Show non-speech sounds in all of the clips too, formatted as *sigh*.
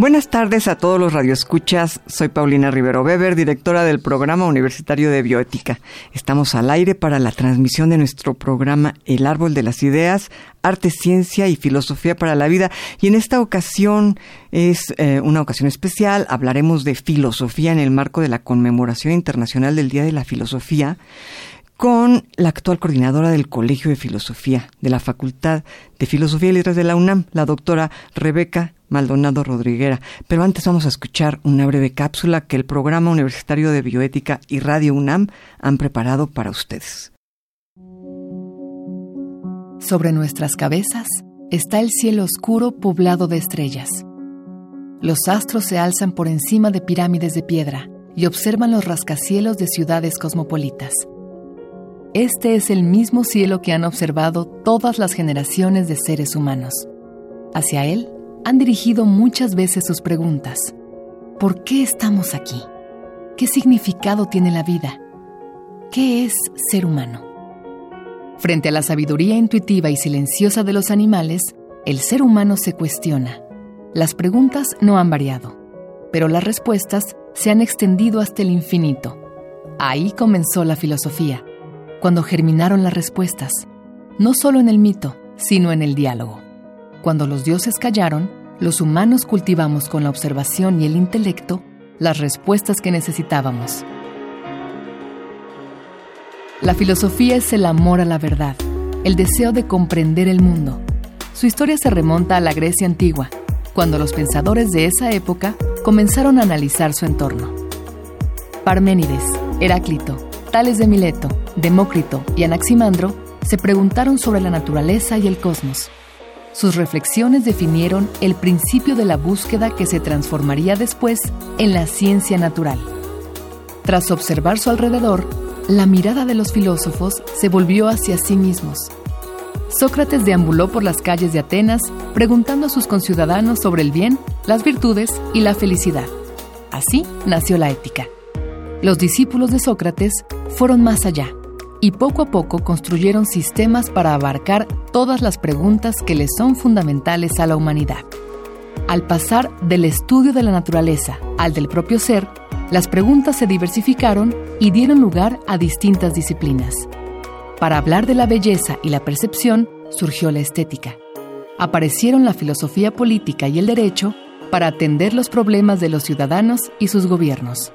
Buenas tardes a todos los radioescuchas. Soy Paulina Rivero Weber, directora del Programa Universitario de Bioética. Estamos al aire para la transmisión de nuestro programa El Árbol de las Ideas, Arte, Ciencia y Filosofía para la Vida. Y en esta ocasión es eh, una ocasión especial. Hablaremos de filosofía en el marco de la conmemoración internacional del Día de la Filosofía con la actual coordinadora del Colegio de Filosofía de la Facultad de Filosofía y Letras de la UNAM, la doctora Rebeca Maldonado Rodriguera. Pero antes vamos a escuchar una breve cápsula que el Programa Universitario de Bioética y Radio UNAM han preparado para ustedes. Sobre nuestras cabezas está el cielo oscuro poblado de estrellas. Los astros se alzan por encima de pirámides de piedra y observan los rascacielos de ciudades cosmopolitas. Este es el mismo cielo que han observado todas las generaciones de seres humanos. Hacia él han dirigido muchas veces sus preguntas. ¿Por qué estamos aquí? ¿Qué significado tiene la vida? ¿Qué es ser humano? Frente a la sabiduría intuitiva y silenciosa de los animales, el ser humano se cuestiona. Las preguntas no han variado, pero las respuestas se han extendido hasta el infinito. Ahí comenzó la filosofía, cuando germinaron las respuestas, no solo en el mito, sino en el diálogo. Cuando los dioses callaron, los humanos cultivamos con la observación y el intelecto las respuestas que necesitábamos. La filosofía es el amor a la verdad, el deseo de comprender el mundo. Su historia se remonta a la Grecia antigua, cuando los pensadores de esa época comenzaron a analizar su entorno. Parménides, Heráclito, Tales de Mileto, Demócrito y Anaximandro se preguntaron sobre la naturaleza y el cosmos. Sus reflexiones definieron el principio de la búsqueda que se transformaría después en la ciencia natural. Tras observar su alrededor, la mirada de los filósofos se volvió hacia sí mismos. Sócrates deambuló por las calles de Atenas preguntando a sus conciudadanos sobre el bien, las virtudes y la felicidad. Así nació la ética. Los discípulos de Sócrates fueron más allá y poco a poco construyeron sistemas para abarcar todas las preguntas que les son fundamentales a la humanidad. Al pasar del estudio de la naturaleza al del propio ser, las preguntas se diversificaron y dieron lugar a distintas disciplinas. Para hablar de la belleza y la percepción surgió la estética. Aparecieron la filosofía política y el derecho para atender los problemas de los ciudadanos y sus gobiernos.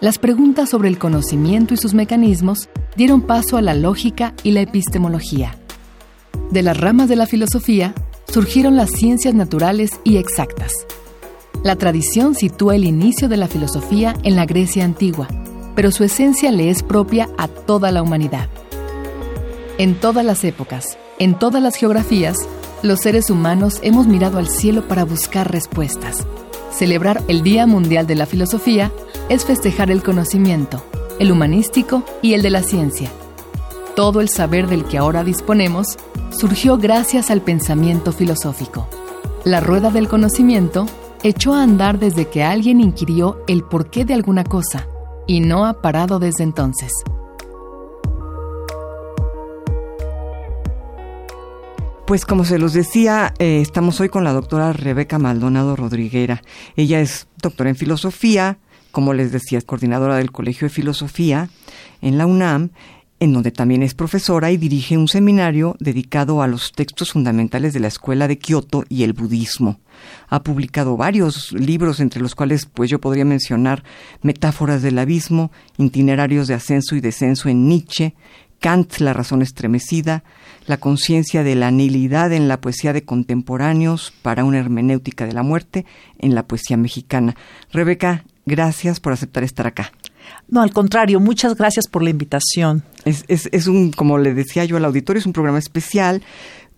Las preguntas sobre el conocimiento y sus mecanismos dieron paso a la lógica y la epistemología. De las ramas de la filosofía surgieron las ciencias naturales y exactas. La tradición sitúa el inicio de la filosofía en la Grecia antigua, pero su esencia le es propia a toda la humanidad. En todas las épocas, en todas las geografías, los seres humanos hemos mirado al cielo para buscar respuestas. Celebrar el Día Mundial de la Filosofía es festejar el conocimiento, el humanístico y el de la ciencia. Todo el saber del que ahora disponemos surgió gracias al pensamiento filosófico. La rueda del conocimiento echó a andar desde que alguien inquirió el porqué de alguna cosa y no ha parado desde entonces. Pues como se los decía, eh, estamos hoy con la doctora Rebeca Maldonado Rodriguera. Ella es doctora en filosofía, como les decía, es coordinadora del Colegio de Filosofía en la UNAM, en donde también es profesora y dirige un seminario dedicado a los textos fundamentales de la Escuela de Kioto y el budismo. Ha publicado varios libros, entre los cuales pues yo podría mencionar Metáforas del Abismo, Itinerarios de Ascenso y Descenso en Nietzsche, Kant, La razón estremecida, La conciencia de la nihilidad en la poesía de contemporáneos para una hermenéutica de la muerte en la poesía mexicana. Rebeca, Gracias por aceptar estar acá. No, al contrario, muchas gracias por la invitación. Es, es, es un, como le decía yo al auditorio, es un programa especial,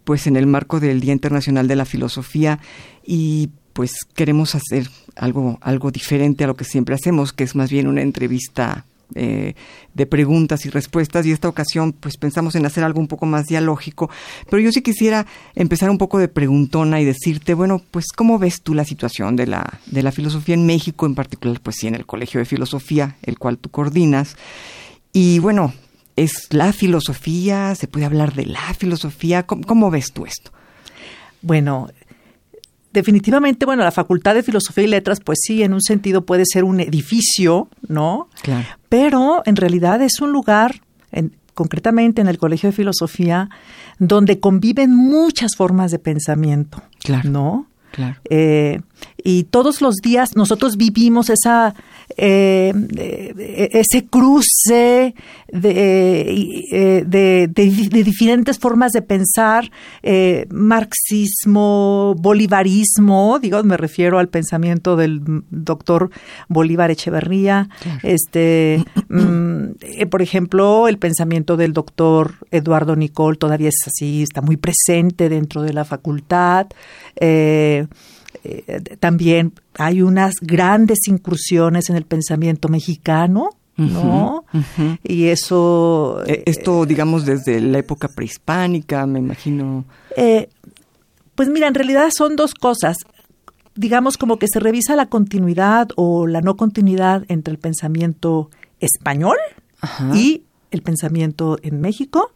pues en el marco del Día Internacional de la Filosofía y pues queremos hacer algo, algo diferente a lo que siempre hacemos, que es más bien una entrevista eh, de preguntas y respuestas y esta ocasión pues pensamos en hacer algo un poco más dialógico, pero yo sí quisiera empezar un poco de preguntona y decirte, bueno, pues ¿cómo ves tú la situación de la, de la filosofía en México, en particular pues sí en el Colegio de Filosofía, el cual tú coordinas? Y bueno, ¿es la filosofía? ¿Se puede hablar de la filosofía? ¿Cómo, cómo ves tú esto? Bueno, definitivamente, bueno, la Facultad de Filosofía y Letras, pues sí, en un sentido puede ser un edificio, ¿no? Claro. Pero en realidad es un lugar, en, concretamente en el Colegio de Filosofía, donde conviven muchas formas de pensamiento, Claro. ¿no? Claro. Eh, y todos los días nosotros vivimos esa eh, eh, ese cruce de, eh, de, de, de, diferentes formas de pensar, eh, marxismo, bolivarismo, digo, me refiero al pensamiento del doctor Bolívar Echeverría, Claro. este, *clears throat* mm, eh, por ejemplo, el pensamiento del doctor Eduardo Nicol todavía es así, está muy presente dentro de la facultad. Eh, eh, también hay unas grandes incursiones en el pensamiento mexicano, ¿no? Y eso... Eh, Esto, digamos, desde la época prehispánica, me imagino. Eh, pues mira, en realidad son dos cosas. Digamos como que se revisa la continuidad o la no continuidad entre el pensamiento español Ajá. y el pensamiento en México.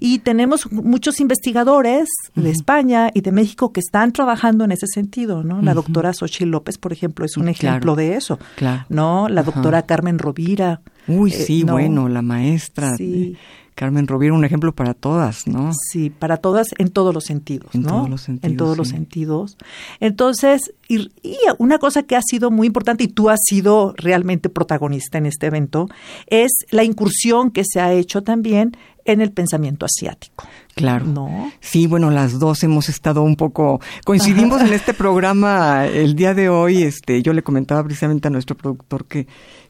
Y tenemos muchos investigadores de. España y de México que están trabajando en ese sentido, ¿no? La doctora Xochitl López, por ejemplo, es un Claro. ejemplo de eso, Claro. ¿no? La doctora Carmen Rovira. Uy, eh, sí, no. bueno, la maestra. Sí. Carmen Rovira, un ejemplo para todas, ¿no? Sí, para todas, en todos los sentidos, En ¿no? todos los sentidos, En todos los sentidos. Entonces, y, y una cosa que ha sido muy importante, y tú has sido realmente protagonista en este evento, es la incursión que se ha hecho también en el pensamiento asiático, Claro. ¿no? Sí, bueno, las dos hemos estado un poco coincidimos en *laughs* este programa el día de hoy. Este, yo le comentaba precisamente a nuestro productor que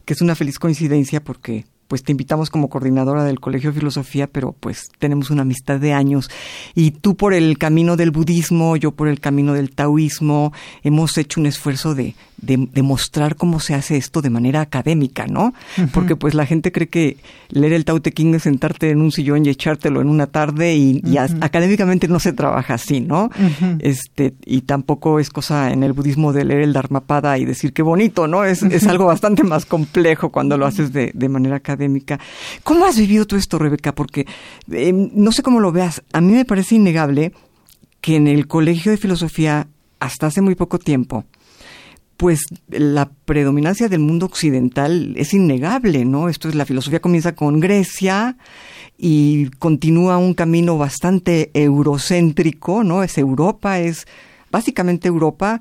que es una feliz coincidencia porque pues te invitamos como coordinadora del Colegio de Filosofía, pero pues tenemos una amistad de años y tú por el camino del budismo, yo por el camino del taoísmo, hemos hecho un esfuerzo de, de, de mostrar cómo se hace esto de manera académica, ¿no? Porque pues la gente cree que leer el Tao Te Ching es sentarte en un sillón y echártelo en una tarde y, académicamente no se trabaja así, ¿no? Este, y tampoco es cosa en el budismo de leer el Dharmapada y decir qué bonito, ¿no? Es, es *laughs* algo bastante más complejo cuando lo haces de, de manera académica. ¿Cómo has vivido tú esto, Rebeca? Porque eh, no sé cómo lo veas. A mí me parece innegable que en el Colegio de Filosofía, hasta hace muy poco tiempo, pues la predominancia del mundo occidental es innegable, ¿no? Esto es la filosofía comienza con Grecia y continúa un camino bastante eurocéntrico, ¿no? Es Europa, es básicamente Europa,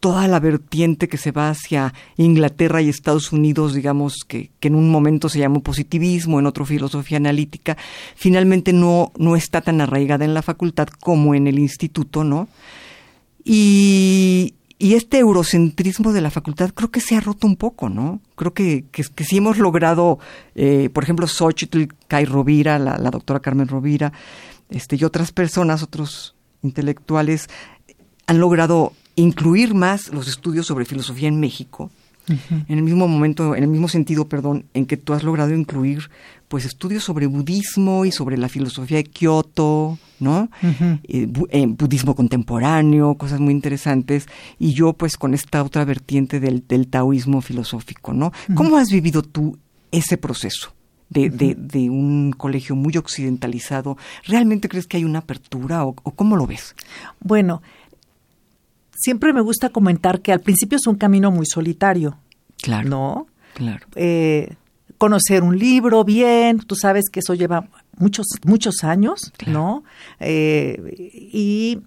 toda la vertiente que se va hacia Inglaterra y Estados Unidos, digamos, que, que en un momento se llamó positivismo, en otro filosofía analítica, finalmente no, no está tan arraigada en la facultad como en el instituto, ¿no? Y, y este eurocentrismo de la facultad creo que se ha roto un poco, ¿no? Creo que, que, sí hemos logrado, eh, por ejemplo, Xochitl, Kai Rovira, la, la doctora Carmen Rovira, este, y otras personas, otros intelectuales, han logrado incluir más los estudios sobre filosofía en México. En el mismo momento, en el mismo sentido, perdón, en que tú has logrado incluir pues estudios sobre budismo y sobre la filosofía de Kioto, ¿no? Eh, bu- eh, budismo contemporáneo, cosas muy interesantes, y yo pues con esta otra vertiente del, del taoísmo filosófico, ¿no? ¿Cómo has vivido tú ese proceso? De, de, de un colegio muy occidentalizado, ¿realmente crees que hay una apertura o, o cómo lo ves? Bueno, siempre me gusta comentar que al principio es un camino muy solitario, Claro, ¿no? claro. eh, conocer un libro bien, tú sabes que eso lleva muchos, muchos años, Claro. ¿no? Eh, y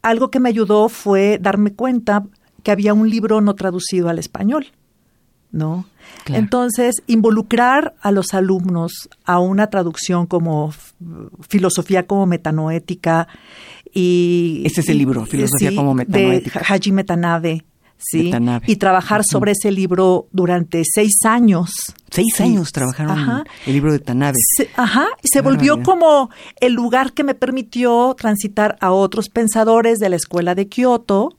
algo que me ayudó fue darme cuenta que había un libro no traducido al español, ¿no? Claro. Entonces, involucrar a los alumnos a una traducción como filosofía como metanoética y... Ese es el libro, Filosofía sí, como metanoética. De Hajime Tanabe. ¿sí? Y trabajar sobre ese libro durante seis años. Seis años trabajaron el libro de Tanabe. ajá, y se volvió como el lugar que me permitió transitar a otros pensadores de la escuela de Kioto,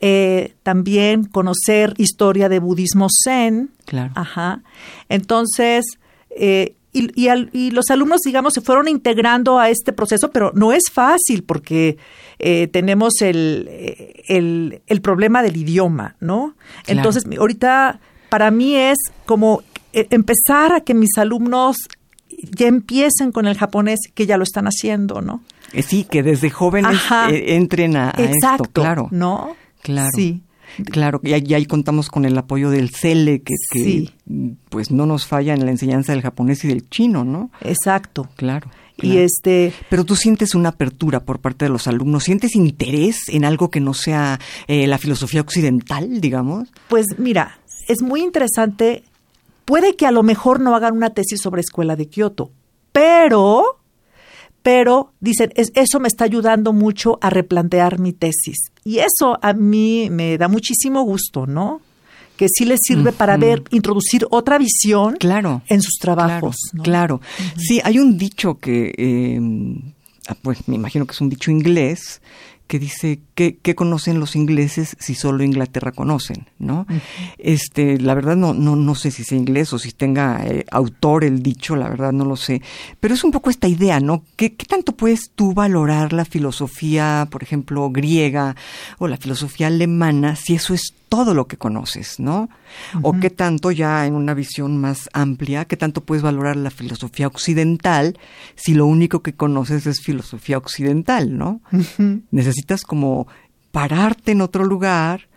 eh, también conocer historia de budismo zen. Claro. Ajá. Entonces, eh, y, y, los alumnos, digamos, se fueron integrando a este proceso, pero no es fácil porque eh, tenemos el, el, el, problema del idioma, ¿no? Entonces, ahorita para mí es como empezar a que mis alumnos ya empiecen con el japonés, que ya lo están haciendo, ¿no? Sí, que desde jóvenes entren a, Exacto, esto, claro. ¿No? Claro. Sí. Claro, y ahí, contamos con el apoyo del CELE, que, que pues no nos falla en la enseñanza del japonés y del chino, ¿no? Exacto. Claro. Y este. Pero tú sientes una apertura por parte de los alumnos, sientes interés en algo que no sea eh, la filosofía occidental, digamos. Pues mira, es muy interesante. Puede que a lo mejor no hagan una tesis sobre escuela de Kioto, pero pero dicen, eso me está ayudando mucho a replantear mi tesis. Y eso a mí me da muchísimo gusto, ¿no? Que sí les sirve para ver, introducir otra visión claro, en sus trabajos. Claro, sí, hay un dicho que, eh, ah, pues me imagino que es un dicho inglés, que dice ¿qué, conocen los ingleses si solo Inglaterra conocen, ¿no? Este, la verdad no, no, no sé si sea inglés o si tenga eh, autor el dicho, la verdad no lo sé, pero es un poco esta idea, ¿no? ¿Qué, ¿Qué, tanto puedes tú valorar la filosofía, por ejemplo, griega o la filosofía alemana si eso es todo lo que conoces, ¿no? O qué tanto ya en una visión más amplia, qué tanto puedes valorar la filosofía occidental si lo único que conoces es filosofía occidental, ¿no? Necesitas como pararte en otro lugar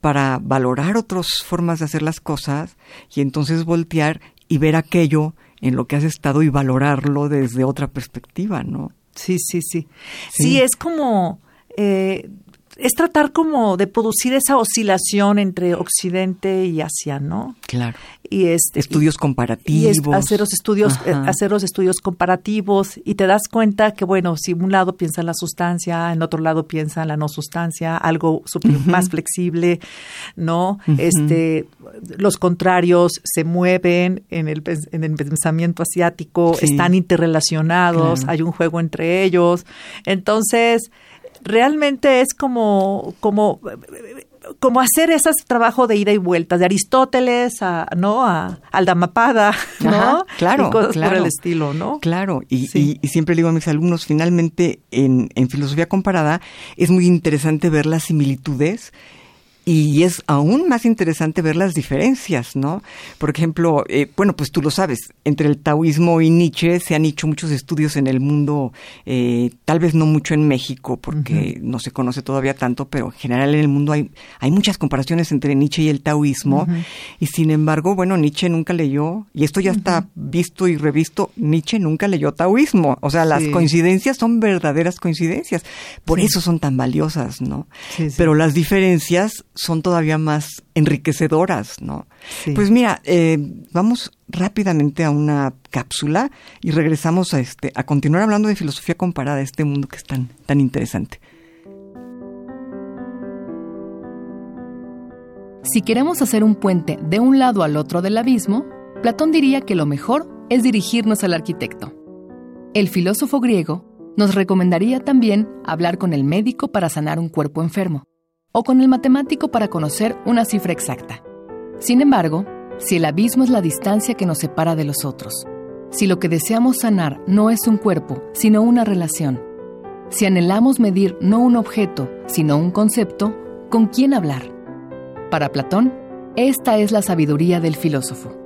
para valorar otras formas de hacer las cosas y entonces voltear y ver aquello en lo que has estado y valorarlo desde otra perspectiva, ¿no? Sí, sí, sí. Sí, es como eh, es tratar como de producir esa oscilación entre Occidente y Asia, ¿no? Claro. Y este, estudios comparativos. Y hacer los estudios, eh, hacer los estudios comparativos y te das cuenta que bueno, si un lado piensa en la sustancia, en otro lado piensa en la no sustancia, algo más flexible, ¿no? Este, los contrarios se mueven en el, en el pensamiento asiático, están interrelacionados, hay un juego entre ellos. Entonces, realmente es como, como, como hacer ese trabajo de ida y vuelta, de Aristóteles a, ¿no? a, al Damapada, ¿no? claro, y cosas claro, por el estilo, ¿no? Claro, y, y, siempre digo a mis alumnos, finalmente en, en filosofía comparada es muy interesante ver las similitudes y es aún más interesante ver las diferencias, ¿no? Por ejemplo, eh, bueno, pues tú lo sabes, entre el taoísmo y Nietzsche se han hecho muchos estudios en el mundo, eh, tal vez no mucho en México, porque no se conoce todavía tanto, pero en general en el mundo hay, hay muchas comparaciones entre Nietzsche y el taoísmo, y sin embargo, bueno, Nietzsche nunca leyó, y esto ya está visto y revisto, Nietzsche nunca leyó taoísmo, o sea, las coincidencias son verdaderas coincidencias, por eso son tan valiosas, ¿no? Pero las diferencias son todavía más enriquecedoras, ¿no? Pues mira, eh, vamos rápidamente a una cápsula y regresamos a este a continuar hablando de filosofía comparada, este mundo que es tan tan interesante. Si queremos hacer un puente de un lado al otro del abismo, Platón diría que lo mejor es dirigirnos al arquitecto. El filósofo griego nos recomendaría también hablar con el médico para sanar un cuerpo enfermo o con el matemático para conocer una cifra exacta. Sin embargo, si el abismo es la distancia que nos separa de los otros, si lo que deseamos sanar no es un cuerpo, sino una relación, si anhelamos medir no un objeto, sino un concepto, ¿con quién hablar? Para Platón, esta es la sabiduría del filósofo.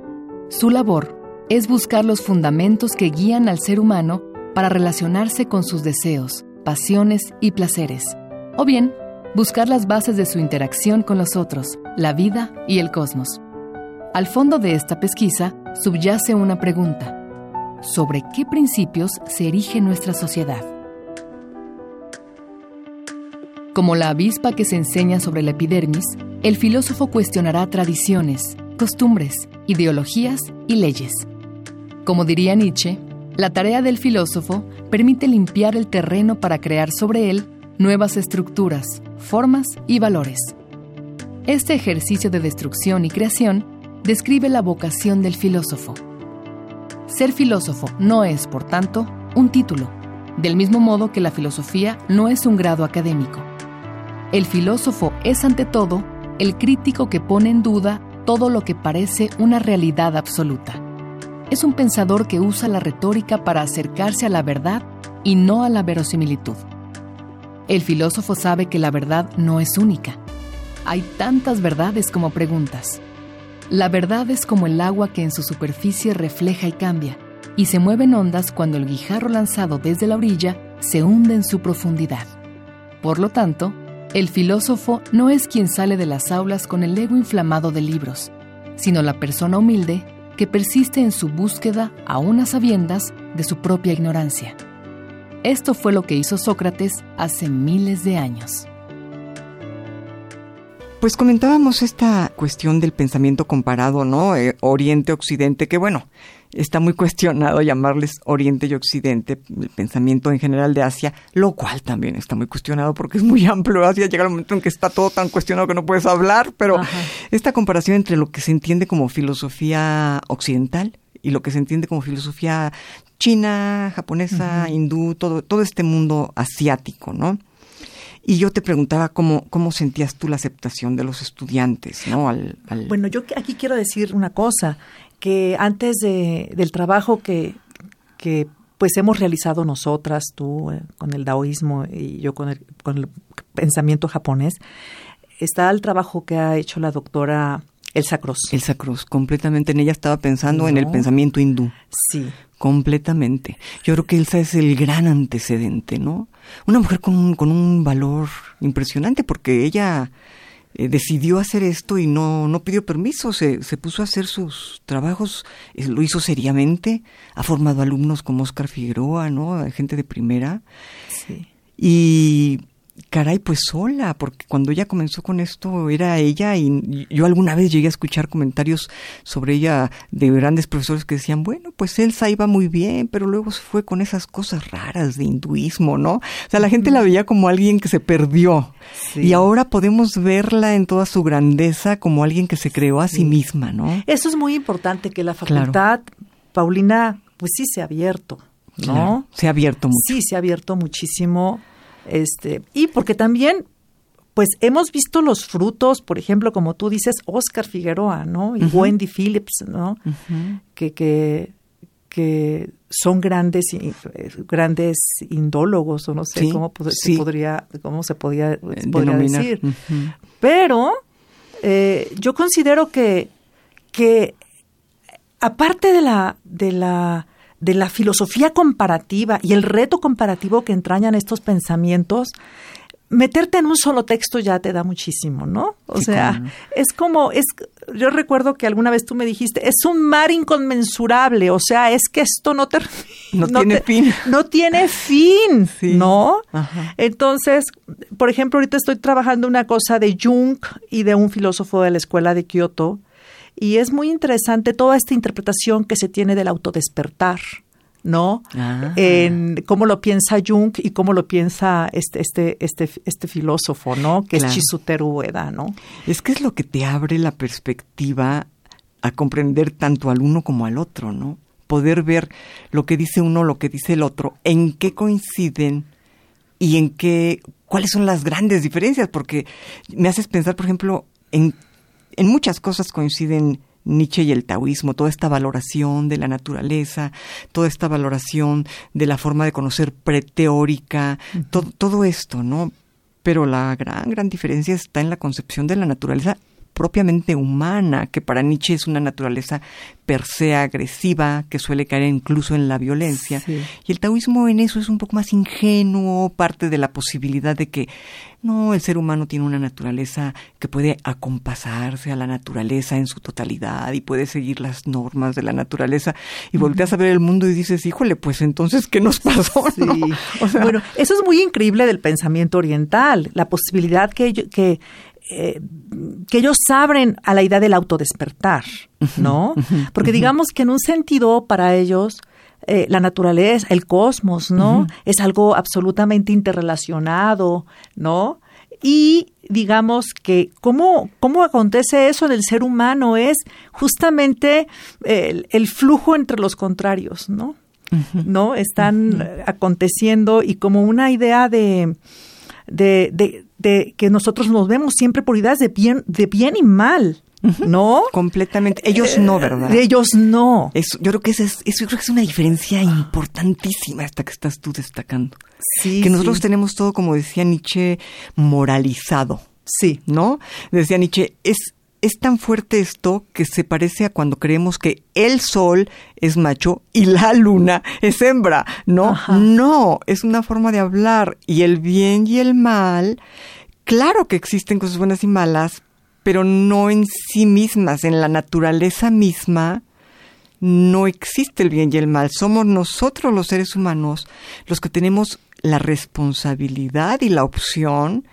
Su labor es buscar los fundamentos que guían al ser humano para relacionarse con sus deseos, pasiones y placeres, o bien buscar las bases de su interacción con los otros, la vida y el cosmos. Al fondo de esta pesquisa subyace una pregunta. ¿Sobre qué principios se erige nuestra sociedad? Como la avispa que se enseña sobre la epidermis, el filósofo cuestionará tradiciones, costumbres, ideologías y leyes. Como diría Nietzsche, la tarea del filósofo permite limpiar el terreno para crear sobre él nuevas estructuras, formas y valores. Este ejercicio de destrucción y creación describe la vocación del filósofo. Ser filósofo no es, por tanto, un título, del mismo modo que la filosofía no es un grado académico. El filósofo es ante todo el crítico que pone en duda todo lo que parece una realidad absoluta. Es un pensador que usa la retórica para acercarse a la verdad y no a la verosimilitud. El filósofo sabe que la verdad no es única. Hay tantas verdades como preguntas. La verdad es como el agua que en su superficie refleja y cambia, y se mueven ondas cuando el guijarro lanzado desde la orilla se hunde en su profundidad. Por lo tanto, el filósofo no es quien sale de las aulas con el ego inflamado de libros, sino la persona humilde que persiste en su búsqueda a unas sabiendas de su propia ignorancia. Esto fue lo que hizo Sócrates hace miles de años. Pues comentábamos esta cuestión del pensamiento comparado, ¿no? Eh, Oriente-Occidente, que bueno, está muy cuestionado llamarles Oriente y Occidente, el pensamiento en general de Asia, lo cual también está muy cuestionado porque es muy *laughs* amplio. Asia llega el momento en que está todo tan cuestionado que no puedes hablar, pero esta comparación entre lo que se entiende como filosofía occidental y lo que se entiende como filosofía china, japonesa, hindú, todo, todo este mundo asiático, ¿no? Y yo te preguntaba cómo, cómo sentías tú la aceptación de los estudiantes, ¿no? Al, Bueno, yo aquí quiero decir una cosa, que antes de, del trabajo que, que pues hemos realizado nosotras, tú eh, con el daoísmo y yo con el, con el pensamiento japonés, está el trabajo que ha hecho la doctora Elsa Cruz. Elsa Cruz, completamente. En ella estaba pensando en el pensamiento hindú. Sí. Completamente. Yo creo que Elsa es el gran antecedente, ¿no? Una mujer con un, con un valor impresionante porque ella eh, decidió hacer esto y no, no pidió permiso, se, se puso a hacer sus trabajos, eh, lo hizo seriamente, ha formado alumnos como Oscar Figueroa, ¿no? Gente de primera. Sí. Y caray, pues sola, porque cuando ella comenzó con esto era ella y yo alguna vez llegué a escuchar comentarios sobre ella de grandes profesores que decían, bueno, pues Elsa iba muy bien, pero luego se fue con esas cosas raras de hinduismo, ¿no? O sea, la gente la veía como alguien que se perdió Sí. y ahora podemos verla en toda su grandeza como alguien que se creó a sí, misma, ¿no? Eso es muy importante, que la facultad, Paulina, pues sí se ha abierto, ¿no? Claro, se ha abierto mucho. Sí, se ha abierto muchísimo. Este, y porque también, pues hemos visto los frutos, por ejemplo, como tú dices, Oscar Figueroa, ¿no? Y. Wendy Phillips, ¿no? Que, que, que son grandes eh, grandes indólogos o no sé Sí, cómo, sí. podría cómo se podía, se podría denominar. decir pero eh, yo considero que que aparte de la de la de la filosofía comparativa y el reto comparativo que entrañan estos pensamientos meterte en un solo texto ya te da muchísimo, ¿no? O Sí, sea, es como, es, yo recuerdo que alguna vez tú me dijiste, es un mar inconmensurable, o sea, es que esto no termina. *laughs* *laughs* No tiene fin. No tiene fin, *laughs* Sí. ¿no? Ajá. Entonces, por ejemplo, ahorita estoy trabajando una cosa de Jung y de un filósofo de la escuela de Kioto, y es muy interesante toda esta interpretación que se tiene del autodespertar. ¿no? Ah. En cómo lo piensa Jung y cómo lo piensa este, este, este, este filósofo, ¿no? Que Claro. es Chisuteru Ueda, ¿no? Es que es lo que te abre la perspectiva a comprender tanto al uno como al otro, ¿no? Poder ver lo que dice uno, lo que dice el otro, en qué coinciden y en qué, cuáles son las grandes diferencias, porque me haces pensar, por ejemplo, en, en muchas cosas coinciden Nietzsche y el taoísmo, toda esta valoración de la naturaleza, toda esta valoración de la forma de conocer preteórica, to- todo esto, ¿no? Pero la gran, gran diferencia está en la concepción de la naturaleza propiamente humana, que para Nietzsche es una naturaleza per se agresiva, que suele caer incluso en la violencia. Sí. Y el taoísmo en eso es un poco más ingenuo, parte de la posibilidad de que no, el ser humano tiene una naturaleza que puede acompasarse a la naturaleza en su totalidad y puede seguir las normas de la naturaleza. Y volteas a ver el mundo y dices, híjole, pues entonces, ¿qué nos pasó? Sí. no? O sea, bueno, eso es muy increíble del pensamiento oriental, la posibilidad que, que, eh, que ellos abren a la idea del autodespertar, ¿no? Porque digamos que en un sentido para ellos eh, la naturaleza, el cosmos, ¿no? Es algo absolutamente interrelacionado, ¿no? y digamos que cómo, cómo acontece eso en el ser humano es justamente el, flujo entre los contrarios, ¿no? ¿No? Están aconteciendo y como una idea de, de, de, que nosotros nos vemos siempre por ideas de bien, de bien y mal. ¿No? Completamente. Ellos no, ¿verdad? Ellos no. Eso, yo creo que esa es, eso creo que es una diferencia importantísima esta que estás tú destacando. Sí. Que nosotros tenemos todo, como decía Nietzsche, moralizado. Sí. ¿No? Decía Nietzsche, es, es tan fuerte esto que se parece a cuando creemos que el sol es macho y la luna es hembra. No, no, es una forma de hablar. Y el bien y el mal, claro que existen cosas buenas y malas, pero no en sí mismas, en la naturaleza misma, no existe el bien y el mal. Somos nosotros los seres humanos los que tenemos la responsabilidad y la opción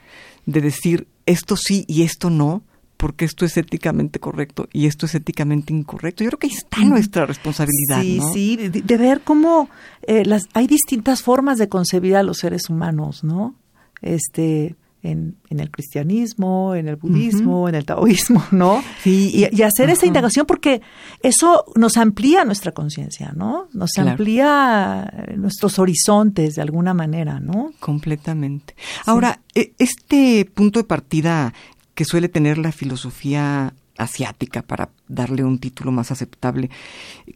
de decir esto sí y esto no, porque esto es éticamente correcto y esto es éticamente incorrecto. Yo creo que ahí está nuestra responsabilidad. Sí, sí, de, ver cómo eh, las, hay distintas formas de concebir a los seres humanos, ¿no? Este, en, en, el cristianismo, en el budismo, en el taoísmo, ¿no? Sí, y, hacer esa indagación porque eso nos amplía nuestra conciencia, ¿no? Nos amplía nuestros horizontes de alguna manera, ¿no? Completamente. Ahora, e, este punto de partida que suele tener la filosofía asiática para darle un título más aceptable,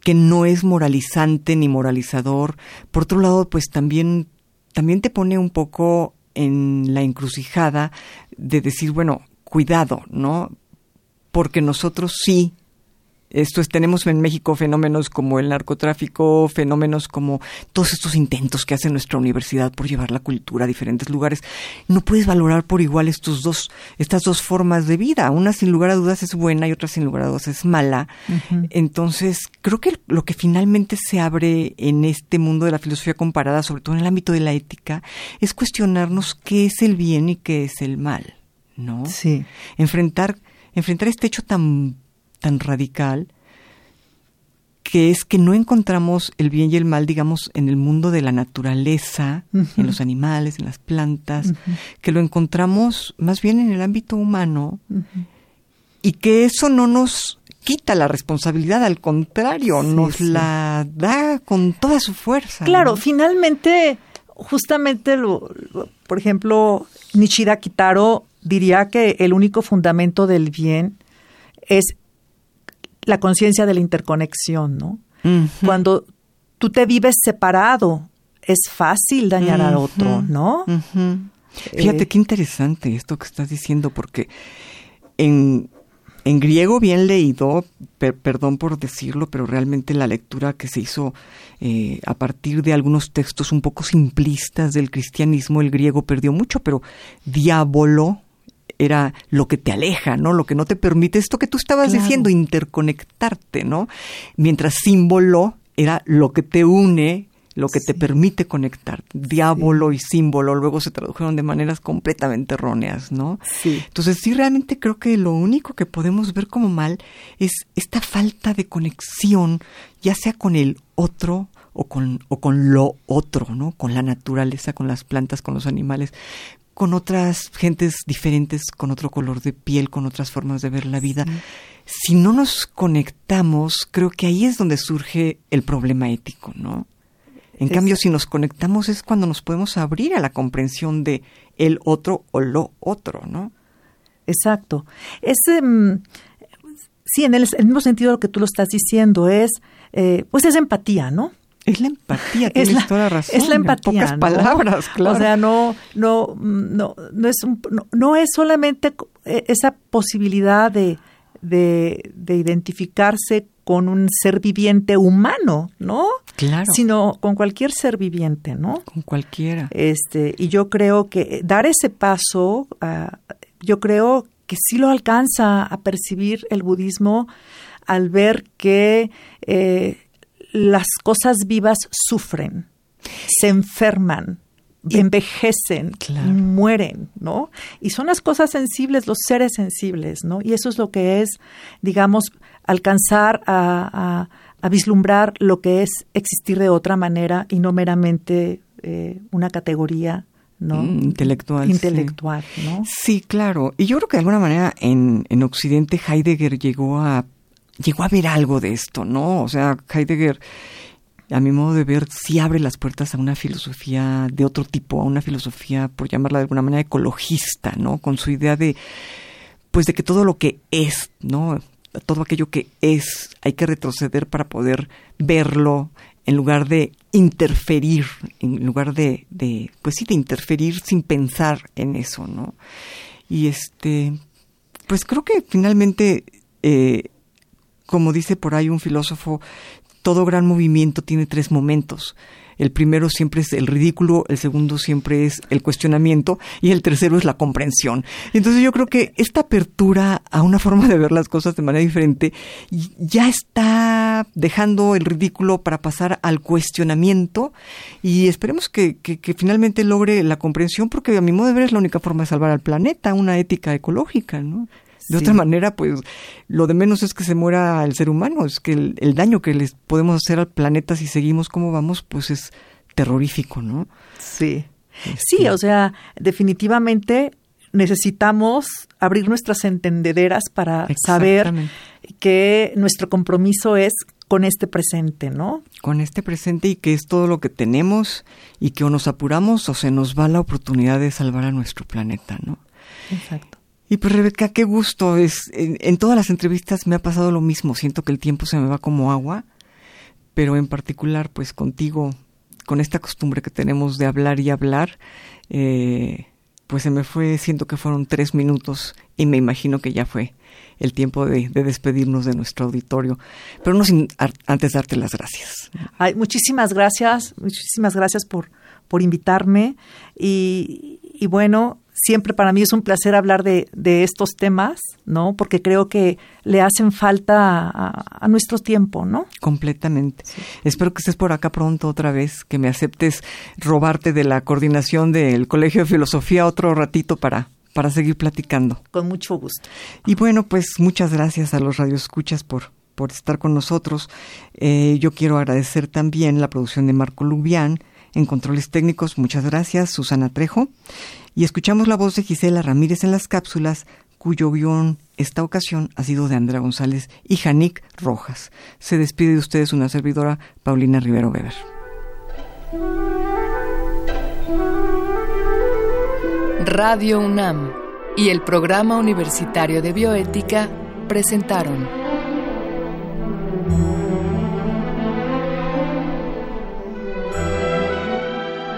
que no es moralizante ni moralizador. Por otro lado, pues también también te pone un poco en la encrucijada de decir, bueno, cuidado, ¿no? Porque nosotros sí esto es, tenemos en México fenómenos como el narcotráfico, fenómenos como todos estos intentos que hace nuestra universidad por llevar la cultura a diferentes lugares. No puedes valorar por igual estos dos, estas dos formas de vida. Una sin lugar a dudas es buena y otra sin lugar a dudas es mala. Entonces, creo que lo que finalmente se abre en este mundo de la filosofía comparada, sobre todo en el ámbito de la ética, es cuestionarnos qué es el bien y qué es el mal, ¿no? Sí. Enfrentar, enfrentar este hecho tan tan radical que es que no encontramos el bien y el mal, digamos, en el mundo de la naturaleza, en los animales, en las plantas, que lo encontramos más bien en el ámbito humano y que eso no nos quita la responsabilidad, al contrario, nos la da con toda su fuerza. Claro, finalmente, justamente, lo, por ejemplo, Nishida Kitaro diría que el único fundamento del bien es la conciencia de la interconexión, ¿no? Cuando tú te vives separado, es fácil dañar al otro, ¿no? Fíjate eh, qué interesante esto que estás diciendo, porque en, en griego bien leído, perdón por decirlo, pero realmente la lectura que se hizo eh, a partir de algunos textos un poco simplistas del cristianismo, el griego perdió mucho, pero diablo era lo que te aleja, ¿no? Lo que no te permite, esto que tú estabas diciendo, interconectarte, ¿no? Mientras símbolo era lo que te une, lo que te permite conectar. Diablo y símbolo luego se tradujeron de maneras completamente erróneas, ¿no? Sí. Entonces sí, realmente creo que lo único que podemos ver como mal es esta falta de conexión, ya sea con el otro o con, o con lo otro, ¿no? Con la naturaleza, con las plantas, con los animales con otras gentes diferentes, con otro color de piel, con otras formas de ver la vida. Si no nos conectamos, creo que ahí es donde surge el problema ético, ¿no? En cambio, si nos conectamos es cuando nos podemos abrir a la comprensión de el otro o lo otro, ¿no? Exacto. Es, em, sí, en el, mismo sentido lo que tú lo estás diciendo es, eh, pues es empatía, ¿no? Es la empatía, *laughs* tienes es la, toda razón. Es la empatía. pocas palabras, claro. O sea, no, no, no, no es, no, es solamente e, esa posibilidad de, de, de, identificarse con un ser viviente humano, ¿no? Claro. Sino con cualquier ser viviente, ¿no? Con cualquiera. Este, y yo creo que dar ese paso, uh, yo creo que sí lo alcanza a percibir el budismo al ver que eh, las cosas vivas sufren, se enferman, envejecen, mueren, ¿no? Y son las cosas sensibles, los seres sensibles, ¿no? Y eso es lo que es, digamos, alcanzar a, vislumbrar lo que es existir de otra manera y no meramente eh, una categoría ¿no? Mm, intelectual. Intelectual, ¿no? Sí, claro. Y yo creo que de alguna manera en, en Occidente Heidegger llegó a, llegó a ver algo de esto, ¿no? O sea, Heidegger a mi modo de ver, sí abre las puertas a una filosofía de otro tipo, a una filosofía, por llamarla de alguna manera, ecologista, ¿no? Con su idea de, pues, de que todo lo que es, ¿no? Todo aquello que es, hay que retroceder para poder verlo, en lugar de interferir, en lugar de, de pues sí, de interferir sin pensar en eso, ¿no? Y este, pues creo que finalmente, eh, como dice por ahí un filósofo, todo gran movimiento tiene tres momentos. El primero siempre es el ridículo, el segundo siempre es el cuestionamiento y el tercero es la comprensión. Entonces yo creo que esta apertura a una forma de ver las cosas de manera diferente ya está dejando el ridículo para pasar al cuestionamiento y esperemos que, que, finalmente logre la comprensión porque a mi modo de ver es la única forma de salvar al planeta, una ética ecológica, ¿no? De otra manera, pues lo de menos es que se muera el ser humano, es que el, daño que les podemos hacer al planeta si seguimos como vamos, pues es terrorífico, ¿no? Sí. Sí, este o sea, definitivamente necesitamos abrir nuestras entendederas para saber que nuestro compromiso es con este presente, ¿no? Con este presente y que es todo lo que tenemos y que o nos apuramos o se nos va la oportunidad de salvar a nuestro planeta, ¿no? Exacto. Y pues Rebeca, qué gusto. Es, en, todas las entrevistas me ha pasado lo mismo. Siento que el tiempo se me va como agua, pero en particular, pues contigo, con esta costumbre que tenemos de hablar y hablar, eh, pues se me fue, siento que fueron tres minutos y me imagino que ya fue el tiempo de, despedirnos de nuestro auditorio. Pero no sin antes darte las gracias. Ay, muchísimas gracias, muchísimas gracias por, por invitarme y, y bueno, siempre para mí es un placer hablar de, de estos temas, ¿no? Porque creo que le hacen falta a, nuestro tiempo, ¿no? Completamente. Espero que estés por acá pronto otra vez, que me aceptes robarte de la coordinación del Colegio de Filosofía otro ratito para para seguir platicando. Con mucho gusto. Y bueno, pues muchas gracias a los radioescuchas por, por estar con nosotros. Eh, yo quiero agradecer también la producción de Marco Lubián, en controles técnicos, muchas gracias, Susana Trejo. Y escuchamos la voz de Gisela Ramírez en las cápsulas, cuyo guion esta ocasión ha sido de Andrea González y Janik Rojas. Se despide de ustedes una servidora, Paulina Rivero Weber. Radio UNAM y el Programa Universitario de Bioética presentaron